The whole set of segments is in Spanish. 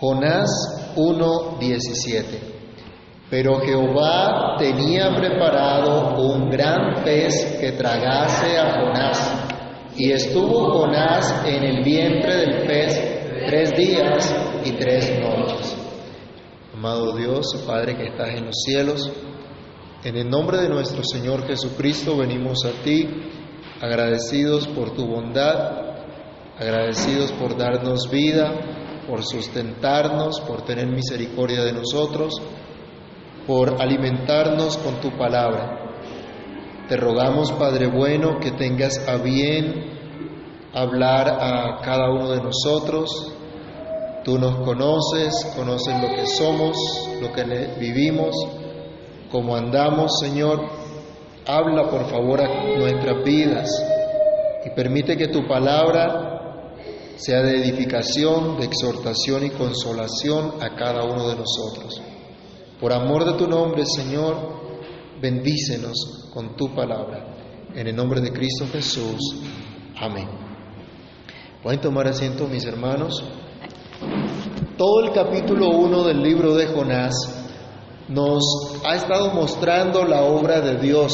Jonás 1:17. Pero Jehová tenía preparado un gran pez que tragase a Jonás, y estuvo Jonás en el vientre del pez tres días y tres noches. Amado Dios, Padre que estás en los cielos, en el nombre de nuestro Señor Jesucristo venimos a ti agradecidos por tu bondad, agradecidos por darnos vida, por sustentarnos, por tener misericordia de nosotros, por alimentarnos con tu palabra. Te rogamos, Padre bueno, que tengas a bien hablar a cada uno de nosotros. Tú nos conoces, conoces lo que somos, lo que vivimos, cómo andamos, Señor. Habla, por favor, a nuestras vidas y permite que tu palabra sea de edificación, de exhortación y consolación a cada uno de nosotros. Por amor de tu nombre, Señor, bendícenos con tu palabra. En el nombre de Cristo Jesús. Amén. Pueden tomar asiento, mis hermanos. Todo el capítulo 1 del libro de Jonás nos ha estado mostrando la obra de Dios.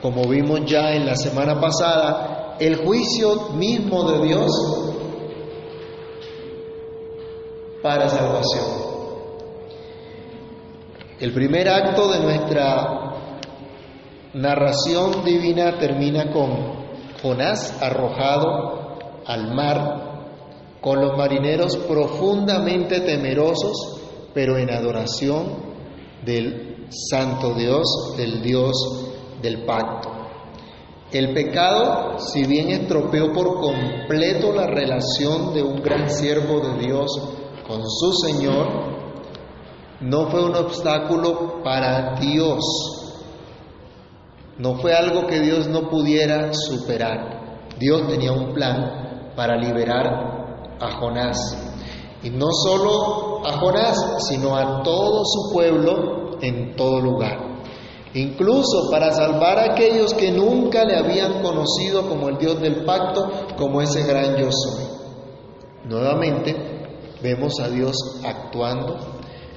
Como vimos ya en la semana pasada, el juicio mismo de Dios para salvación. El primer acto de nuestra narración divina termina con Jonás arrojado al mar, con los marineros profundamente temerosos, pero en adoración del Santo Dios, del Dios del pacto. El pecado, si bien estropeó por completo la relación de un gran siervo de Dios con su Señor, no fue un obstáculo para Dios. No fue algo que Dios no pudiera superar. Dios tenía un plan para liberar a Jonás. Y no solo a Jonás, sino a todo su pueblo en todo lugar. Incluso para salvar a aquellos que nunca le habían conocido como el Dios del pacto, como ese gran yo soy. Nuevamente, vemos a Dios actuando,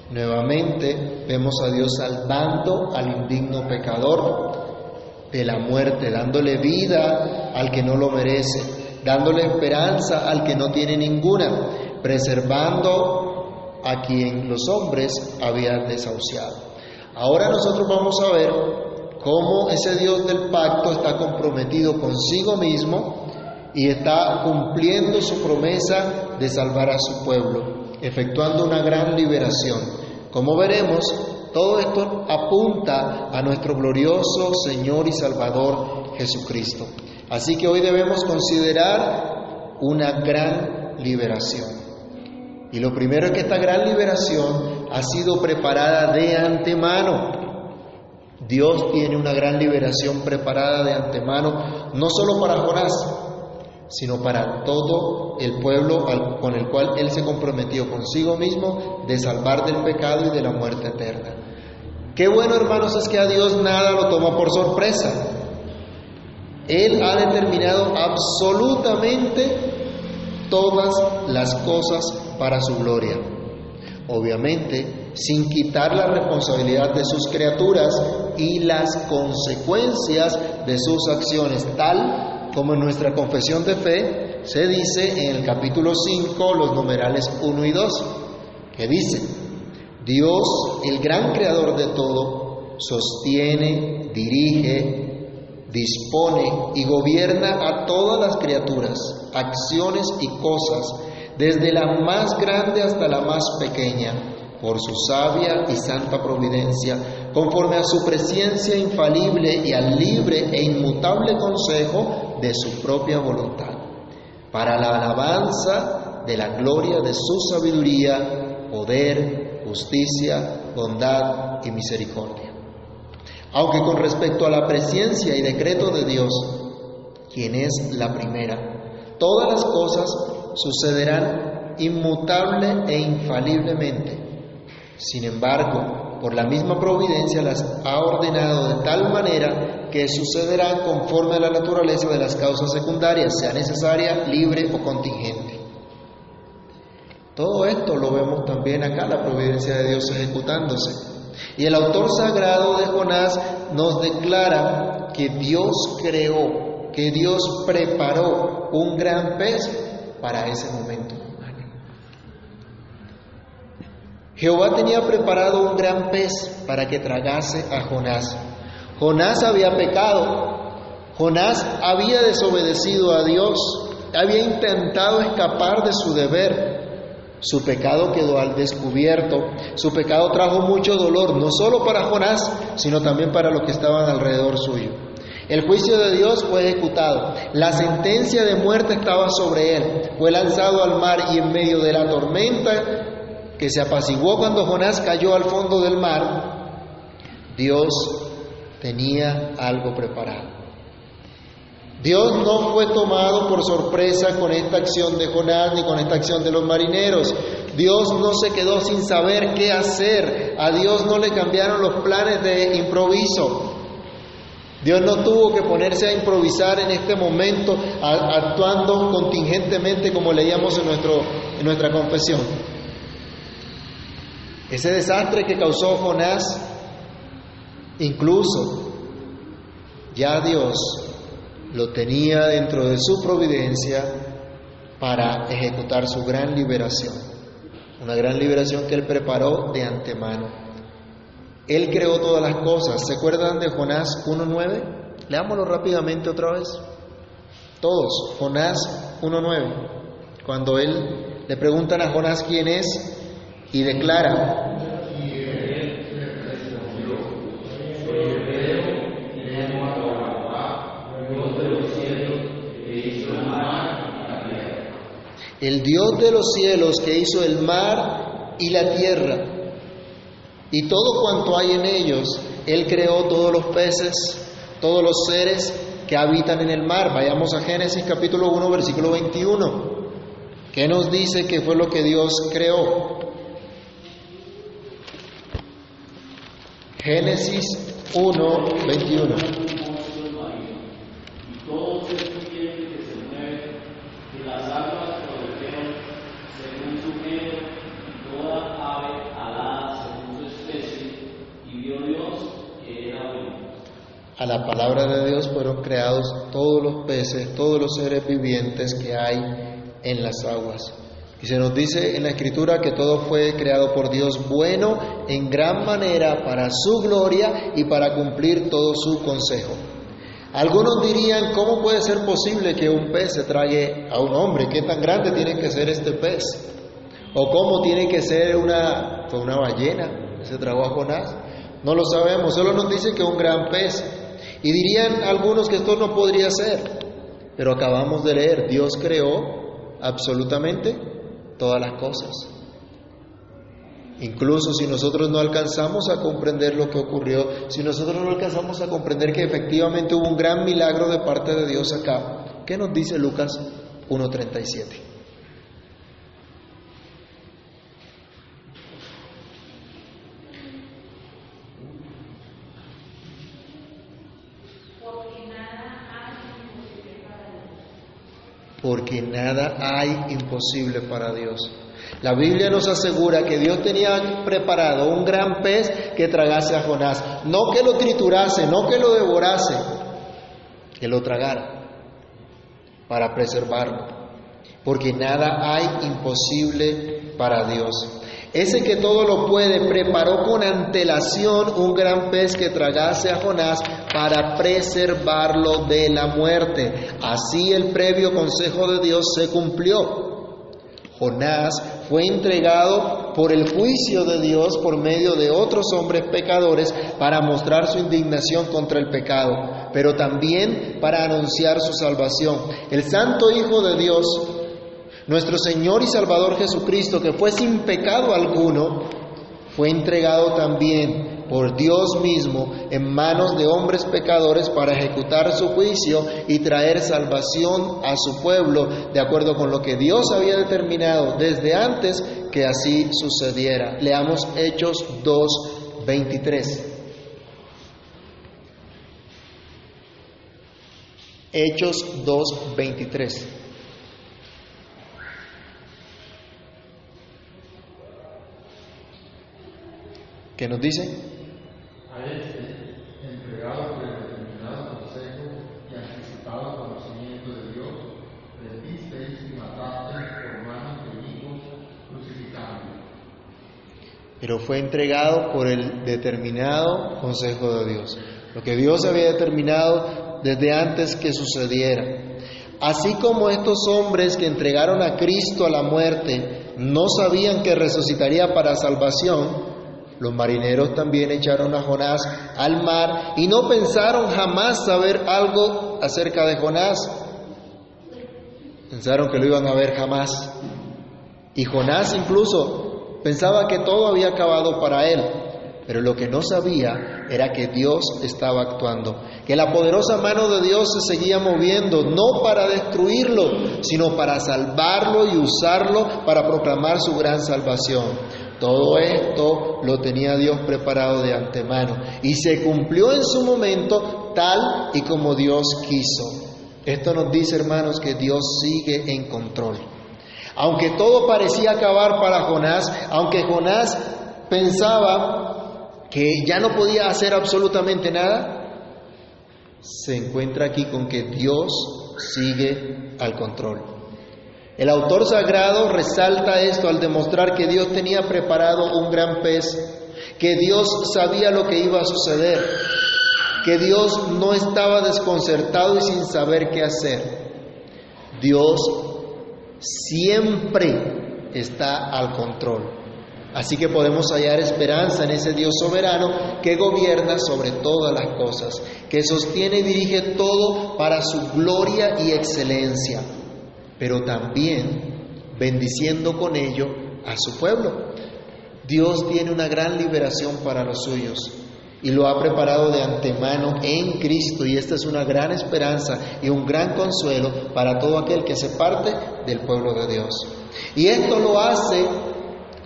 nuevamente vemos a Dios salvando al indigno pecador de la muerte, dándole vida al que no lo merece, dándole esperanza al que no tiene ninguna, preservando a quien los hombres habían desahuciado. Ahora nosotros vamos a ver cómo ese Dios del pacto está comprometido consigo mismo y está cumpliendo su promesa de salvar a su pueblo, efectuando una gran liberación. Como veremos, todo esto apunta a nuestro glorioso Señor y Salvador Jesucristo. Así que hoy debemos considerar una gran liberación. Y lo primero es que esta gran liberación ha sido preparada de antemano. Dios tiene una gran liberación preparada de antemano, no solo para Jonás, sino para todo el pueblo con el cual Él se comprometió consigo mismo de salvar del pecado y de la muerte eterna. Qué bueno, hermanos, es que a Dios nada lo toma por sorpresa. Él ha determinado absolutamente todas las cosas para su gloria. Obviamente, sin quitar la responsabilidad de sus criaturas y las consecuencias de sus acciones, tal como en nuestra confesión de fe se dice en el capítulo 5, los numerales 1 y 2, que dice, Dios, el gran creador de todo, sostiene, dirige, dispone y gobierna a todas las criaturas, acciones y cosas, desde la más grande hasta la más pequeña, por su sabia y santa providencia, conforme a su presencia infalible y al libre e inmutable consejo de su propia voluntad, para la alabanza de la gloria de su sabiduría, poder, justicia, bondad y misericordia. Aunque con respecto a la presencia y decreto de Dios, quien es la primera, todas las cosas sucederán inmutable e infaliblemente sin embargo, por la misma providencia las ha ordenado de tal manera que sucederán conforme a la naturaleza de las causas secundarias, sea necesaria, libre o contingente. Todo esto lo vemos también acá, la providencia de Dios ejecutándose. Y el autor sagrado de Jonás nos declara que Dios creó, que Dios preparó un gran pez para ese momento. Jehová tenía preparado un gran pez para que tragase a Jonás. Jonás había pecado, Jonás había desobedecido a Dios, había intentado escapar de su deber. Su pecado quedó al descubierto, su pecado trajo mucho dolor, no solo para Jonás, sino también para los que estaban alrededor suyo. El juicio de Dios fue ejecutado, la sentencia de muerte estaba sobre él, fue lanzado al mar y en medio de la tormenta que se apaciguó cuando Jonás cayó al fondo del mar, Dios tenía algo preparado. Dios no fue tomado por sorpresa con esta acción de Jonás ni con esta acción de los marineros. Dios no se quedó sin saber qué hacer. A Dios no le cambiaron los planes de improviso. Dios no tuvo que ponerse a improvisar en este momento, actuando contingentemente como leíamos en, nuestro, en nuestra confesión. Ese desastre que causó Jonás, incluso ya Dios lo tenía dentro de su providencia para ejecutar su gran liberación, una gran liberación que él preparó de antemano. Él creó todas las cosas. ¿Se acuerdan de Jonás 1.9? Leámoslo rápidamente otra vez. Todos, Jonás 1.9. Cuando él le preguntan a Jonás quién es, y declara, el Dios de los cielos que hizo el mar y la tierra y todo cuanto hay en ellos, Él creó todos los peces, todos los seres que habitan en el mar. Vayamos a Génesis capítulo 1, versículo 21. ¿Qué nos dice que fue lo que Dios creó? Génesis 1, 21. La palabra de Dios fueron creados todos los peces, todos los seres vivientes que hay en las aguas. Y se nos dice en la Escritura que todo fue creado por Dios bueno en gran manera para su gloria y para cumplir todo su consejo. Algunos dirían, ¿cómo puede ser posible que un pez se trague a un hombre? ¿Qué tan grande tiene que ser este pez? ¿O cómo tiene que ser una, una ballena? ¿Se tragó a Jonás? No lo sabemos, solo nos dice que un gran pez. Y dirían algunos que esto no podría ser. Pero acabamos de leer, Dios creó absolutamente todas las cosas. Incluso si nosotros no alcanzamos a comprender lo que ocurrió, si nosotros no alcanzamos a comprender que efectivamente hubo un gran milagro de parte de Dios acá, ¿qué nos dice Lucas 1.37? Porque nada hay imposible para Dios. La Biblia nos asegura que Dios tenía preparado un gran pez que tragase a Jonás, no que lo triturase, no que lo devorase, que lo tragara para preservarlo, porque nada hay imposible para Dios. Ese que todo lo puede preparó con antelación un gran pez que tragase a Jonás para preservarlo de la muerte. Así el previo consejo de Dios se cumplió. Jonás fue entregado por el juicio de Dios por medio de otros hombres pecadores para mostrar su indignación contra el pecado, pero también para anunciar su salvación. El Santo Hijo de Dios nuestro Señor y Salvador Jesucristo, que fue sin pecado alguno, fue entregado también por Dios mismo en manos de hombres pecadores para ejecutar su juicio y traer salvación a su pueblo, de acuerdo con lo que Dios había determinado desde antes que así sucediera. Leamos Hechos 2, 23. Hechos 2, ¿Qué nos dice? A este, entregado por el determinado consejo y anticipado conocimiento de Dios, rendisteis y matasteis por manos de hijos crucificando. Pero fue entregado por el determinado consejo de Dios. Lo que Dios había determinado desde antes que sucediera. Así como estos hombres que entregaron a Cristo a la muerte no sabían que resucitaría para salvación, los marineros también echaron a Jonás al mar y no pensaron jamás saber algo acerca de Jonás. Pensaron que lo iban a ver jamás. Y Jonás incluso pensaba que todo había acabado para él. Pero lo que no sabía era que Dios estaba actuando, que la poderosa mano de Dios se seguía moviendo, no para destruirlo, sino para salvarlo y usarlo para proclamar su gran salvación. Todo esto lo tenía Dios preparado de antemano y se cumplió en su momento tal y como Dios quiso. Esto nos dice, hermanos, que Dios sigue en control. Aunque todo parecía acabar para Jonás, aunque Jonás pensaba que ya no podía hacer absolutamente nada, se encuentra aquí con que Dios sigue al control. El autor sagrado resalta esto al demostrar que Dios tenía preparado un gran pez, que Dios sabía lo que iba a suceder, que Dios no estaba desconcertado y sin saber qué hacer. Dios siempre está al control. Así que podemos hallar esperanza en ese Dios soberano que gobierna sobre todas las cosas, que sostiene y dirige todo para su gloria y excelencia, pero también bendiciendo con ello a su pueblo. Dios tiene una gran liberación para los suyos y lo ha preparado de antemano en Cristo y esta es una gran esperanza y un gran consuelo para todo aquel que se parte del pueblo de Dios. Y esto lo hace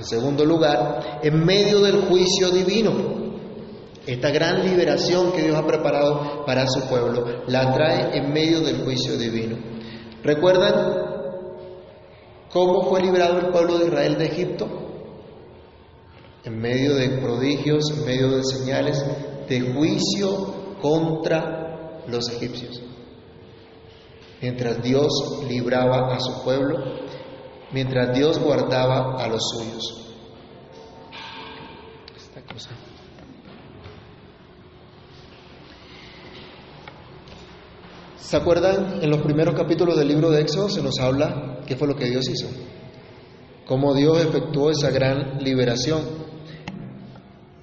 en segundo lugar, en medio del juicio divino. Esta gran liberación que Dios ha preparado para su pueblo la trae en medio del juicio divino. ¿Recuerdan cómo fue liberado el pueblo de Israel de Egipto? En medio de prodigios, en medio de señales de juicio contra los egipcios. Mientras Dios libraba a su pueblo mientras Dios guardaba a los suyos. Esta cosa. ¿Se acuerdan? En los primeros capítulos del libro de Éxodo se nos habla qué fue lo que Dios hizo, cómo Dios efectuó esa gran liberación.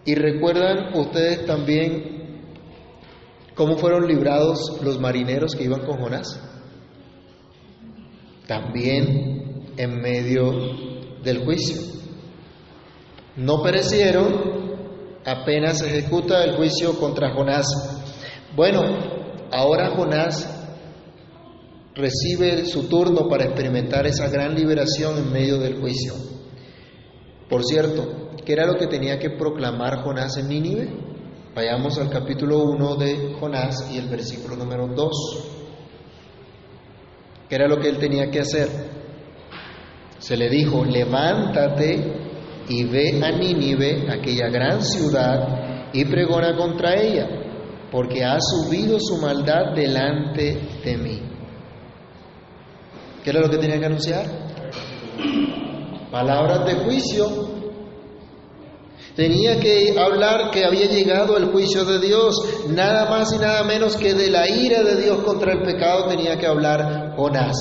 Y recuerdan ustedes también cómo fueron librados los marineros que iban con Jonás. También en medio del juicio. No perecieron, apenas se ejecuta el juicio contra Jonás. Bueno, ahora Jonás recibe su turno para experimentar esa gran liberación en medio del juicio. Por cierto, ¿qué era lo que tenía que proclamar Jonás en Nínive? Vayamos al capítulo 1 de Jonás y el versículo número 2. ¿Qué era lo que él tenía que hacer? Se le dijo, levántate y ve a Nínive, aquella gran ciudad, y pregona contra ella, porque ha subido su maldad delante de mí. ¿Qué era lo que tenía que anunciar? Palabras de juicio. Tenía que hablar que había llegado el juicio de Dios, nada más y nada menos que de la ira de Dios contra el pecado tenía que hablar Jonás.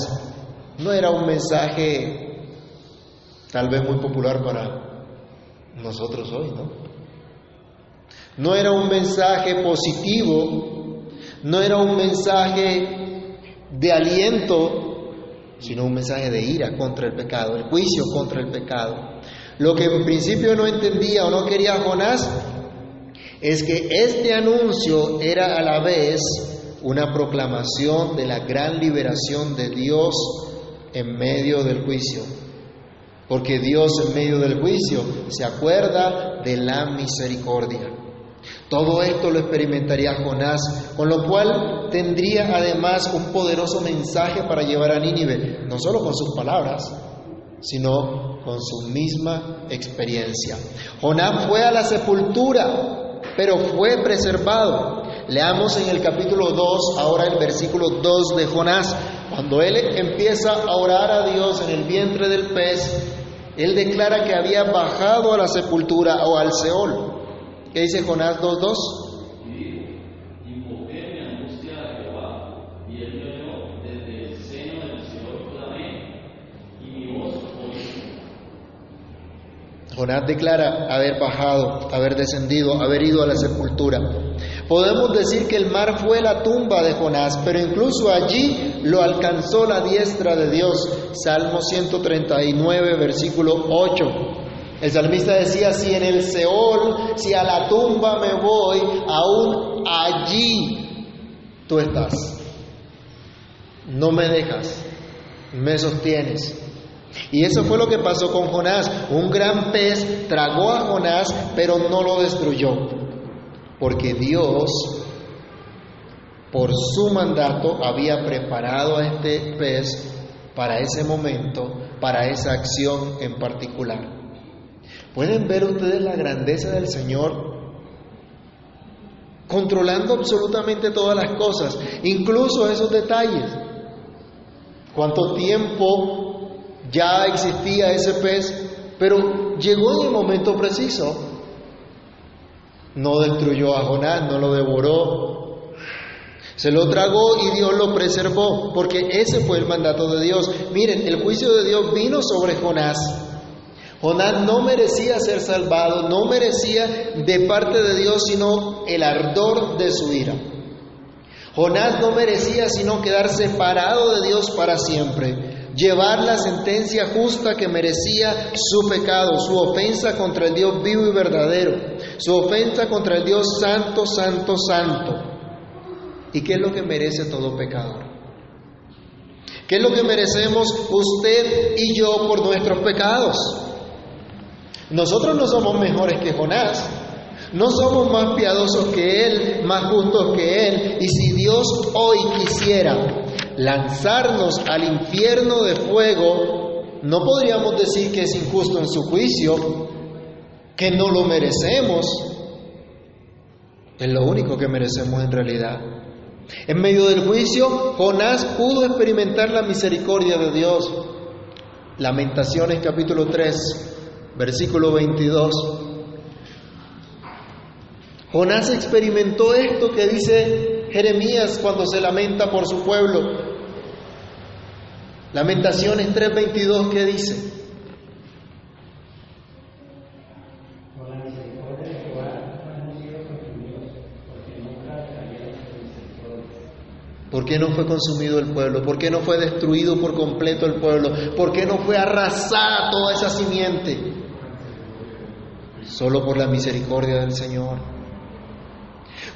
No era un mensaje tal vez muy popular para nosotros hoy, ¿no? No era un mensaje positivo, no era un mensaje de aliento, sino un mensaje de ira contra el pecado, el juicio contra el pecado. Lo que en principio no entendía o no quería Jonás es que este anuncio era a la vez una proclamación de la gran liberación de Dios en medio del juicio porque Dios en medio del juicio se acuerda de la misericordia. Todo esto lo experimentaría Jonás, con lo cual tendría además un poderoso mensaje para llevar a Nínive, no solo con sus palabras, sino con su misma experiencia. Jonás fue a la sepultura, pero fue preservado. Leamos en el capítulo 2, ahora el versículo 2 de Jonás, cuando él empieza a orar a Dios en el vientre del pez, él declara que había bajado a la sepultura o al Seol. ¿Qué dice Jonás 2.2? Jonás declara haber bajado, haber descendido, haber ido a la sepultura. Podemos decir que el mar fue la tumba de Jonás, pero incluso allí lo alcanzó la diestra de Dios. Salmo 139, versículo 8. El salmista decía, si en el Seol, si a la tumba me voy, aún allí tú estás. No me dejas, me sostienes. Y eso fue lo que pasó con Jonás. Un gran pez tragó a Jonás, pero no lo destruyó. Porque Dios, por su mandato, había preparado a este pez para ese momento, para esa acción en particular. ¿Pueden ver ustedes la grandeza del Señor? Controlando absolutamente todas las cosas, incluso esos detalles. ¿Cuánto tiempo ya existía ese pez, pero llegó en el momento preciso. No destruyó a Jonás, no lo devoró. Se lo tragó y Dios lo preservó, porque ese fue el mandato de Dios. Miren, el juicio de Dios vino sobre Jonás. Jonás no merecía ser salvado, no merecía de parte de Dios sino el ardor de su ira. Jonás no merecía sino quedar separado de Dios para siempre llevar la sentencia justa que merecía su pecado, su ofensa contra el Dios vivo y verdadero, su ofensa contra el Dios santo, santo, santo. ¿Y qué es lo que merece todo pecador? ¿Qué es lo que merecemos usted y yo por nuestros pecados? Nosotros no somos mejores que Jonás, no somos más piadosos que Él, más justos que Él. Y si Dios hoy quisiera lanzarnos al infierno de fuego, no podríamos decir que es injusto en su juicio, que no lo merecemos. Es lo único que merecemos en realidad. En medio del juicio, Jonás pudo experimentar la misericordia de Dios. Lamentaciones capítulo 3, versículo 22. Jonás experimentó esto que dice Jeremías cuando se lamenta por su pueblo. Lamentaciones 3:22, ¿qué dice? ¿Por qué no fue consumido el pueblo? ¿Por qué no fue destruido por completo el pueblo? ¿Por qué no fue arrasada toda esa simiente? Solo por la misericordia del Señor.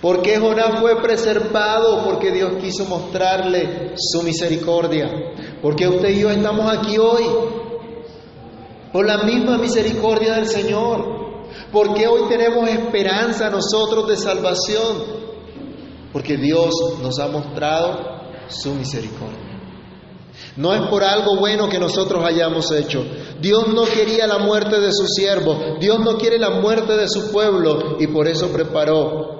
¿Por qué Jonás fue preservado? Porque Dios quiso mostrarle su misericordia. Porque usted y yo estamos aquí hoy por la misma misericordia del Señor. Porque hoy tenemos esperanza nosotros de salvación. Porque Dios nos ha mostrado su misericordia. No es por algo bueno que nosotros hayamos hecho. Dios no quería la muerte de su siervo. Dios no quiere la muerte de su pueblo y por eso preparó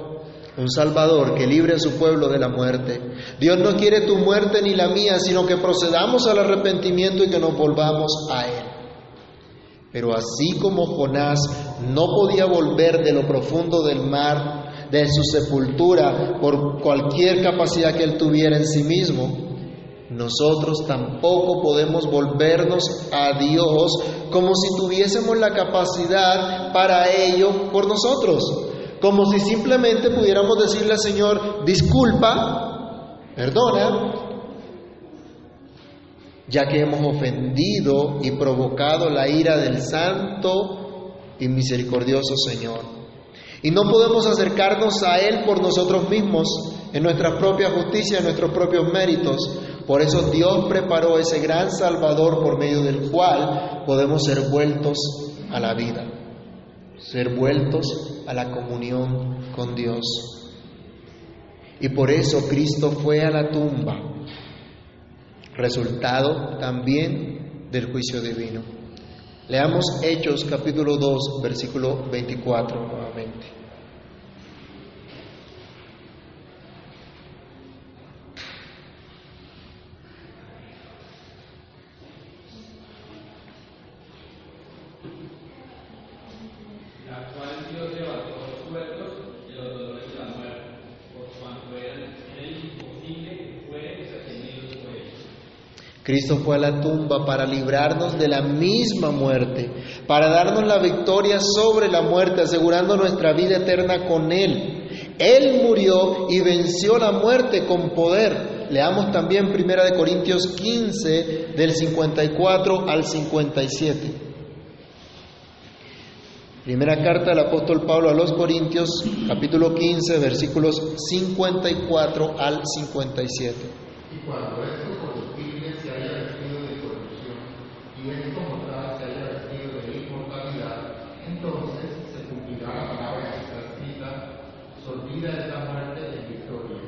un Salvador que libre a su pueblo de la muerte. Dios no quiere tu muerte ni la mía, sino que procedamos al arrepentimiento y que nos volvamos a Él. Pero así como Jonás no podía volver de lo profundo del mar, de su sepultura, por cualquier capacidad que él tuviera en sí mismo, nosotros tampoco podemos volvernos a Dios como si tuviésemos la capacidad para ello por nosotros como si simplemente pudiéramos decirle al Señor, disculpa, perdona, ya que hemos ofendido y provocado la ira del santo y misericordioso Señor. Y no podemos acercarnos a Él por nosotros mismos, en nuestra propia justicia, en nuestros propios méritos. Por eso Dios preparó ese gran Salvador por medio del cual podemos ser vueltos a la vida, ser vueltos a la comunión con Dios. Y por eso Cristo fue a la tumba, resultado también del juicio divino. Leamos Hechos capítulo 2, versículo 24 nuevamente. Cristo fue a la tumba para librarnos de la misma muerte, para darnos la victoria sobre la muerte, asegurando nuestra vida eterna con Él. Él murió y venció la muerte con poder. Leamos también 1 Corintios 15 del 54 al 57. Primera carta del apóstol Pablo a los Corintios, capítulo 15, versículos 54 al 57. Y esto se haya vestido de corrupción y él como tal se haya vestido de inmortalidad, entonces se cumplirá la palabra que está escrita, solvida es la muerte en victoria.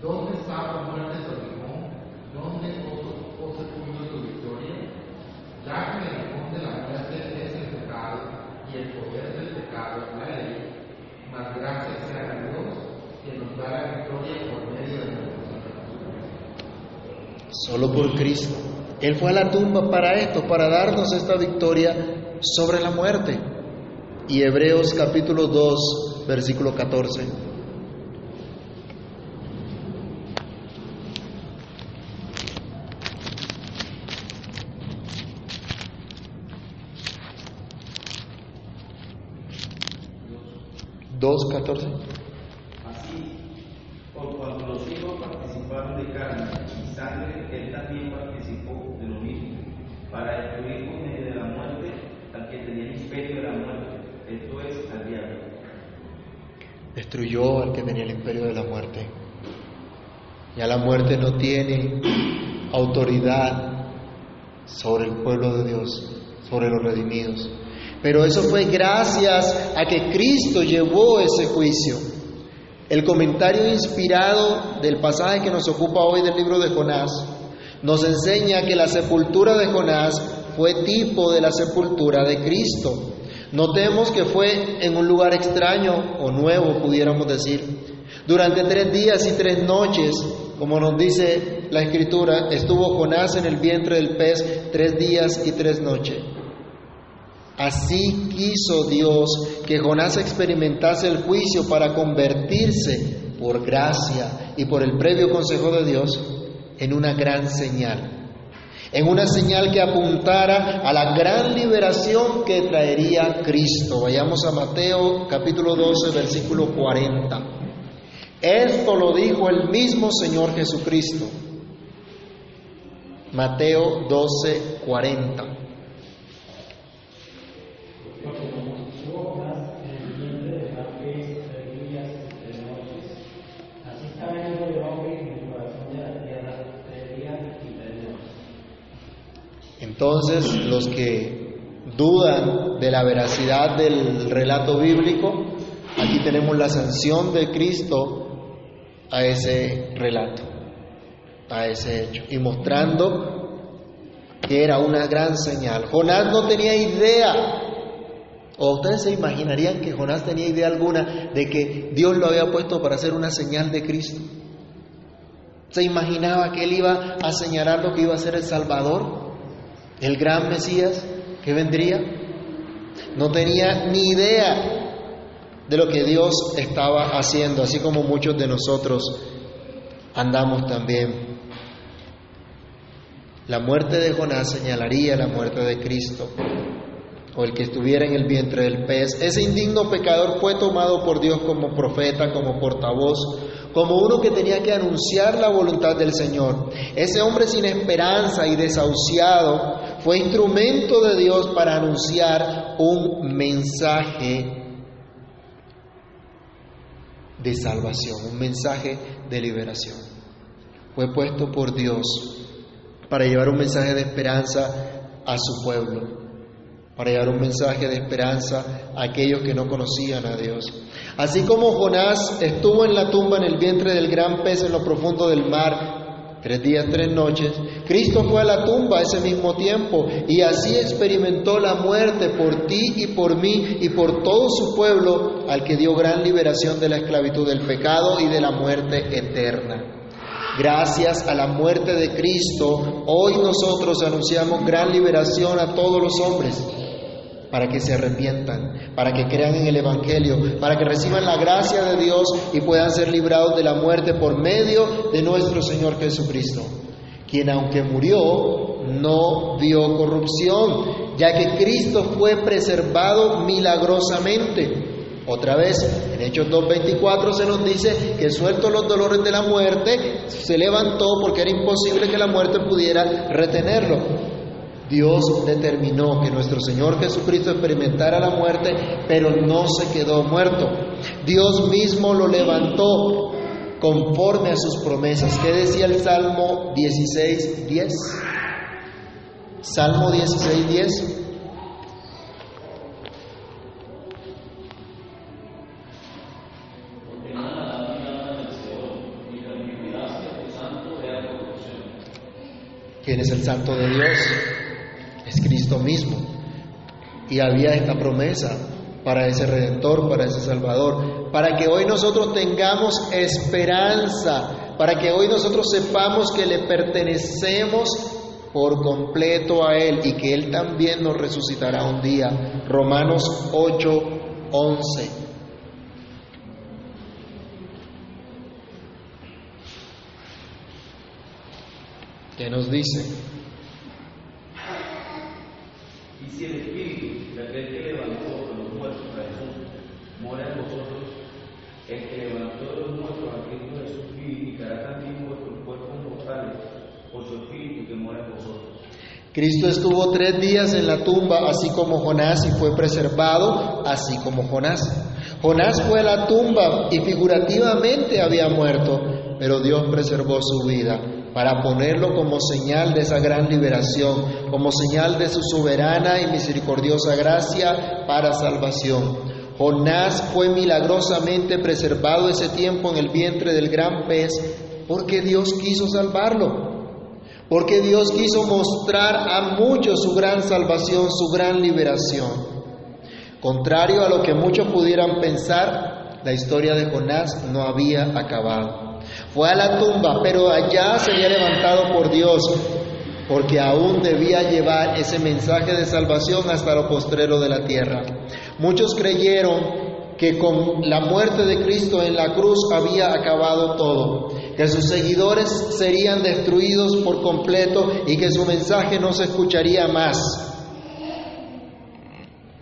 ¿Dónde está la muerte de Salomón? ¿Dónde oh sepulcro tu victoria? Ya que el limón de la muerte es el pecado y el poder del pecado es la ley, mas gracias sea a Dios que nos da la victoria por medio de nosotros solo por Cristo. Él fue a la tumba para esto, para darnos esta victoria sobre la muerte. Y Hebreos capítulo 2, versículo 14. Dos catorce. Destruyó al que tenía el imperio de la muerte. Ya la muerte no tiene autoridad sobre el pueblo de Dios, sobre los redimidos. Pero eso fue gracias a que Cristo llevó ese juicio. El comentario inspirado del pasaje que nos ocupa hoy del libro de Jonás nos enseña que la sepultura de Jonás fue tipo de la sepultura de Cristo. Notemos que fue en un lugar extraño o nuevo, pudiéramos decir. Durante tres días y tres noches, como nos dice la escritura, estuvo Jonás en el vientre del pez tres días y tres noches. Así quiso Dios que Jonás experimentase el juicio para convertirse por gracia y por el previo consejo de Dios en una gran señal en una señal que apuntara a la gran liberación que traería Cristo. Vayamos a Mateo capítulo 12, versículo 40. Esto lo dijo el mismo Señor Jesucristo. Mateo 12, 40. Entonces, los que dudan de la veracidad del relato bíblico, aquí tenemos la sanción de Cristo a ese relato, a ese hecho, y mostrando que era una gran señal. Jonás no tenía idea, o ustedes se imaginarían que Jonás tenía idea alguna de que Dios lo había puesto para hacer una señal de Cristo. ¿Se imaginaba que él iba a señalar lo que iba a ser el Salvador? El gran Mesías que vendría, no tenía ni idea de lo que Dios estaba haciendo, así como muchos de nosotros andamos también. La muerte de Jonás señalaría la muerte de Cristo, o el que estuviera en el vientre del pez. Ese indigno pecador fue tomado por Dios como profeta, como portavoz, como uno que tenía que anunciar la voluntad del Señor. Ese hombre sin esperanza y desahuciado fue instrumento de Dios para anunciar un mensaje de salvación, un mensaje de liberación. Fue puesto por Dios para llevar un mensaje de esperanza a su pueblo, para llevar un mensaje de esperanza a aquellos que no conocían a Dios. Así como Jonás estuvo en la tumba en el vientre del gran pez en lo profundo del mar, tres días, tres noches. Cristo fue a la tumba ese mismo tiempo y así experimentó la muerte por ti y por mí y por todo su pueblo al que dio gran liberación de la esclavitud del pecado y de la muerte eterna. Gracias a la muerte de Cristo, hoy nosotros anunciamos gran liberación a todos los hombres para que se arrepientan, para que crean en el Evangelio, para que reciban la gracia de Dios y puedan ser librados de la muerte por medio de nuestro Señor Jesucristo, quien aunque murió, no vio corrupción, ya que Cristo fue preservado milagrosamente. Otra vez, en Hechos 2.24 se nos dice que suelto los dolores de la muerte, se levantó porque era imposible que la muerte pudiera retenerlo. Dios determinó que nuestro Señor Jesucristo experimentara la muerte, pero no se quedó muerto. Dios mismo lo levantó conforme a sus promesas. ¿Qué decía el Salmo 16, 10? Salmo 16, 10. ¿Quién es el santo de Dios? Es Cristo mismo. Y había esta promesa para ese redentor, para ese salvador, para que hoy nosotros tengamos esperanza, para que hoy nosotros sepamos que le pertenecemos por completo a Él y que Él también nos resucitará un día. Romanos 8, 11. ¿Qué nos dice? Si el Espíritu de aquel que levantó a los muertos a Jesús mora en vosotros, el que levantó a los muertos a Cristo Jesús vivificará también vuestros cuerpos mortales por su Espíritu que mora en vosotros. Cristo estuvo tres días en la tumba, así como Jonás, y fue preservado, así como Jonás. Jonás fue a la tumba y figurativamente había muerto, pero Dios preservó su vida para ponerlo como señal de esa gran liberación, como señal de su soberana y misericordiosa gracia para salvación. Jonás fue milagrosamente preservado ese tiempo en el vientre del gran pez porque Dios quiso salvarlo, porque Dios quiso mostrar a muchos su gran salvación, su gran liberación. Contrario a lo que muchos pudieran pensar, la historia de Jonás no había acabado. Fue a la tumba, pero allá sería levantado por Dios, porque aún debía llevar ese mensaje de salvación hasta lo postrero de la tierra. Muchos creyeron que con la muerte de Cristo en la cruz había acabado todo, que sus seguidores serían destruidos por completo y que su mensaje no se escucharía más.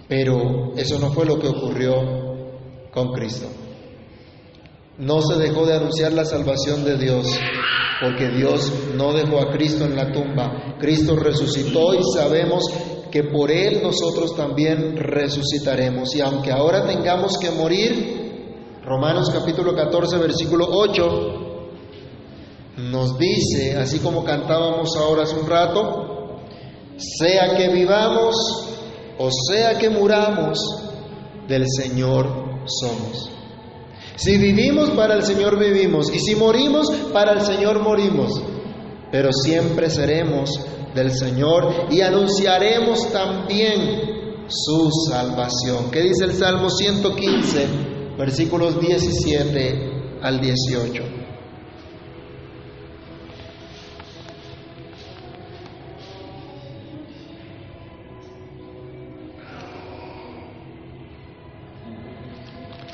Pero eso no fue lo que ocurrió con Cristo. No se dejó de anunciar la salvación de Dios, porque Dios no dejó a Cristo en la tumba. Cristo resucitó y sabemos que por Él nosotros también resucitaremos. Y aunque ahora tengamos que morir, Romanos capítulo 14, versículo 8, nos dice, así como cantábamos ahora hace un rato, sea que vivamos o sea que muramos, del Señor somos. Si vivimos, para el Señor vivimos. Y si morimos, para el Señor morimos. Pero siempre seremos del Señor y anunciaremos también su salvación. ¿Qué dice el Salmo 115, versículos 17 al 18?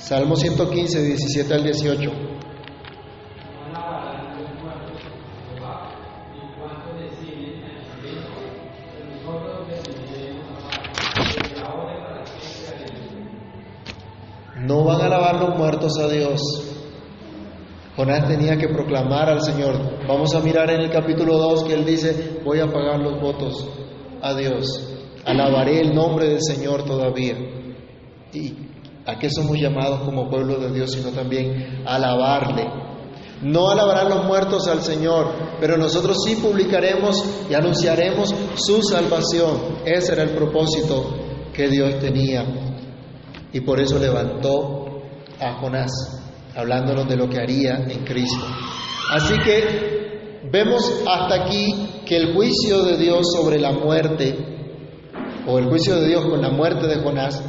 Salmo 115, 17 al 18. No van a alabar los muertos a Dios. Jonás tenía que proclamar al Señor. Vamos a mirar en el capítulo 2 que él dice, voy a pagar los votos a Dios. Alabaré el nombre del Señor todavía. Y ¿A qué somos llamados como pueblo de Dios, sino también a alabarle? No alabarán los muertos al Señor, pero nosotros sí publicaremos y anunciaremos su salvación. Ese era el propósito que Dios tenía. Y por eso levantó a Jonás, hablándonos de lo que haría en Cristo. Así que vemos hasta aquí que el juicio de Dios sobre la muerte, o el juicio de Dios con la muerte de Jonás,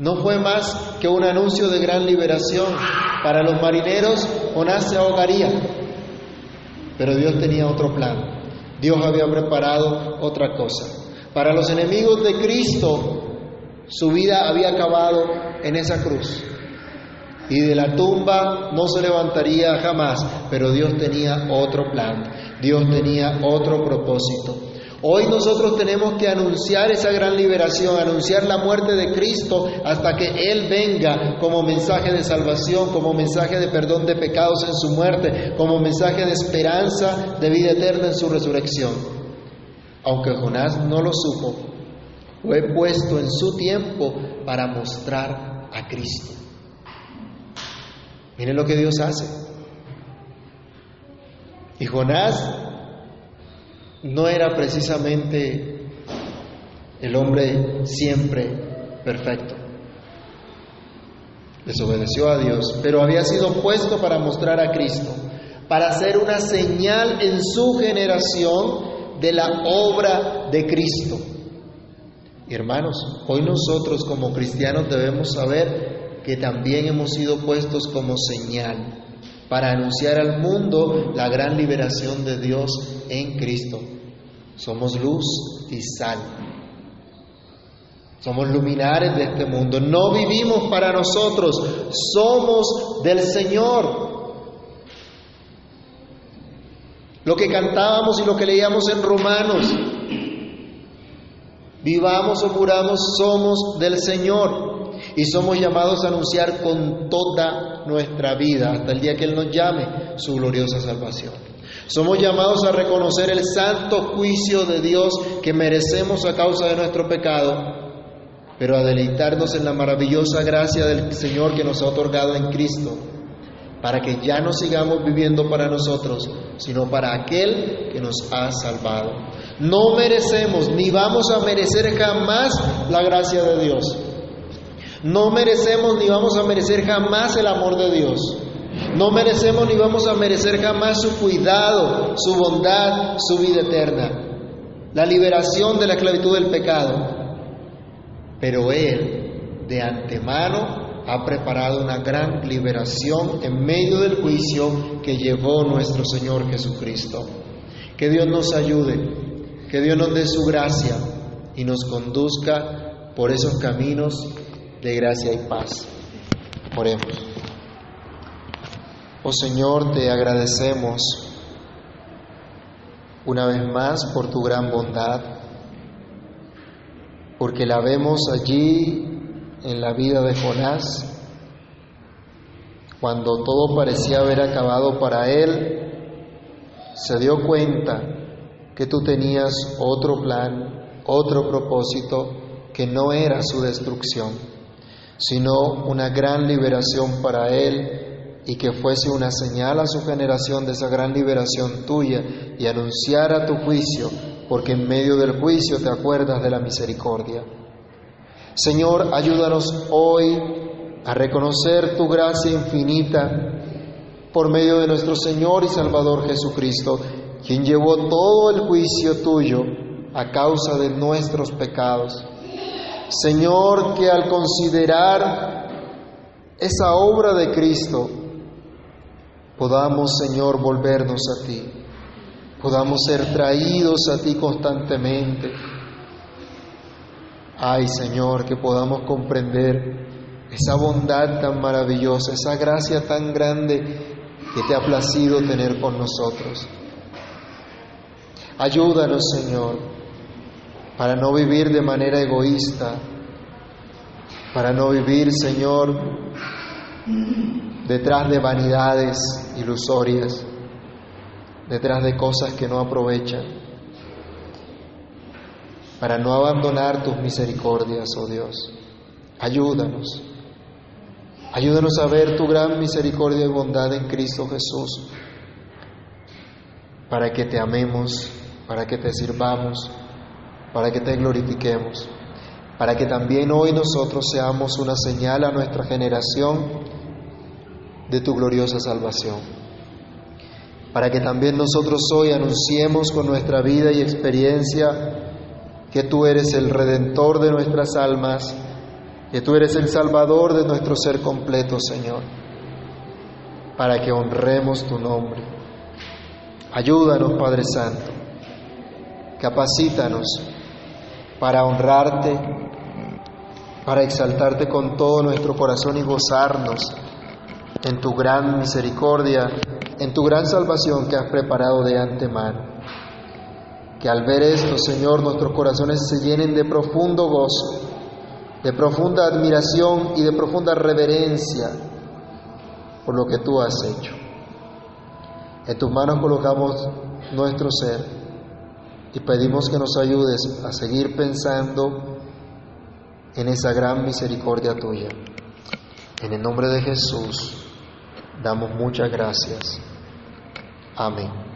no fue más que un anuncio de gran liberación. Para los marineros, Jonás se ahogaría, pero Dios tenía otro plan. Dios había preparado otra cosa. Para los enemigos de Cristo, su vida había acabado en esa cruz. Y de la tumba no se levantaría jamás, pero Dios tenía otro plan, Dios tenía otro propósito. Hoy nosotros tenemos que anunciar esa gran liberación, anunciar la muerte de Cristo hasta que Él venga como mensaje de salvación, como mensaje de perdón de pecados en su muerte, como mensaje de esperanza de vida eterna en su resurrección. Aunque Jonás no lo supo, fue puesto en su tiempo para mostrar a Cristo. Miren lo que Dios hace. Y Jonás no era precisamente el hombre siempre perfecto. Desobedeció a Dios, pero había sido puesto para mostrar a Cristo, para hacer una señal en su generación de la obra de Cristo. Hermanos, hoy nosotros como cristianos debemos saber que también hemos sido puestos como señal para anunciar al mundo la gran liberación de Dios en Cristo. Somos luz y sal. Somos luminares de este mundo. No vivimos para nosotros, somos del Señor. Lo que cantábamos y lo que leíamos en Romanos, vivamos o muramos, somos del Señor y somos llamados a anunciar con toda nuestra vida hasta el día que Él nos llame su gloriosa salvación. Somos llamados a reconocer el santo juicio de Dios que merecemos a causa de nuestro pecado, pero a deleitarnos en la maravillosa gracia del Señor que nos ha otorgado en Cristo, para que ya no sigamos viviendo para nosotros, sino para aquel que nos ha salvado. No merecemos ni vamos a merecer jamás la gracia de Dios. No merecemos ni vamos a merecer jamás el amor de Dios. No merecemos ni vamos a merecer jamás su cuidado, su bondad, su vida eterna, la liberación de la esclavitud del pecado. Pero Él, de antemano, ha preparado una gran liberación en medio del juicio que llevó nuestro Señor Jesucristo. Que Dios nos ayude, que Dios nos dé su gracia y nos conduzca por esos caminos de gracia y paz. Oremos. Oh Señor, te agradecemos una vez más por tu gran bondad, porque la vemos allí en la vida de Jonás, cuando todo parecía haber acabado para él, se dio cuenta que tú tenías otro plan, otro propósito, que no era su destrucción sino una gran liberación para él y que fuese una señal a su generación de esa gran liberación tuya y anunciara tu juicio, porque en medio del juicio te acuerdas de la misericordia. Señor, ayúdanos hoy a reconocer tu gracia infinita por medio de nuestro Señor y Salvador Jesucristo, quien llevó todo el juicio tuyo a causa de nuestros pecados Señor, que al considerar esa obra de Cristo, podamos, Señor, volvernos a ti, podamos ser traídos a ti constantemente. Ay, Señor, que podamos comprender esa bondad tan maravillosa, esa gracia tan grande que te ha placido tener con nosotros. Ayúdanos, Señor, para no vivir de manera egoísta, para no vivir, Señor, detrás de vanidades ilusorias, detrás de cosas que no aprovechan, para no abandonar tus misericordias, oh Dios. Ayúdanos. Ayúdanos a ver tu gran misericordia y bondad en Cristo Jesús, para que te amemos, para que te sirvamos para que te glorifiquemos, para que también hoy nosotros seamos una señal a nuestra generación de tu gloriosa salvación. para que también nosotros hoy anunciemos con nuestra vida y experiencia que tú eres el redentor de nuestras almas, que tú eres el salvador de nuestro ser completo, Señor, para que honremos tu nombre. Ayúdanos, Padre Santo, capacítanos para honrarte, para exaltarte con todo nuestro corazón y gozarnos en tu gran misericordia, en tu gran salvación que has preparado de antemano. Que al ver esto, Señor, nuestros corazones se llenen de profundo gozo, de profunda admiración y de profunda reverencia por lo que tú has hecho. En tus manos colocamos nuestro ser y pedimos que nos ayudes a seguir pensando en esa gran misericordia tuya. En el nombre de Jesús damos muchas gracias. Amén.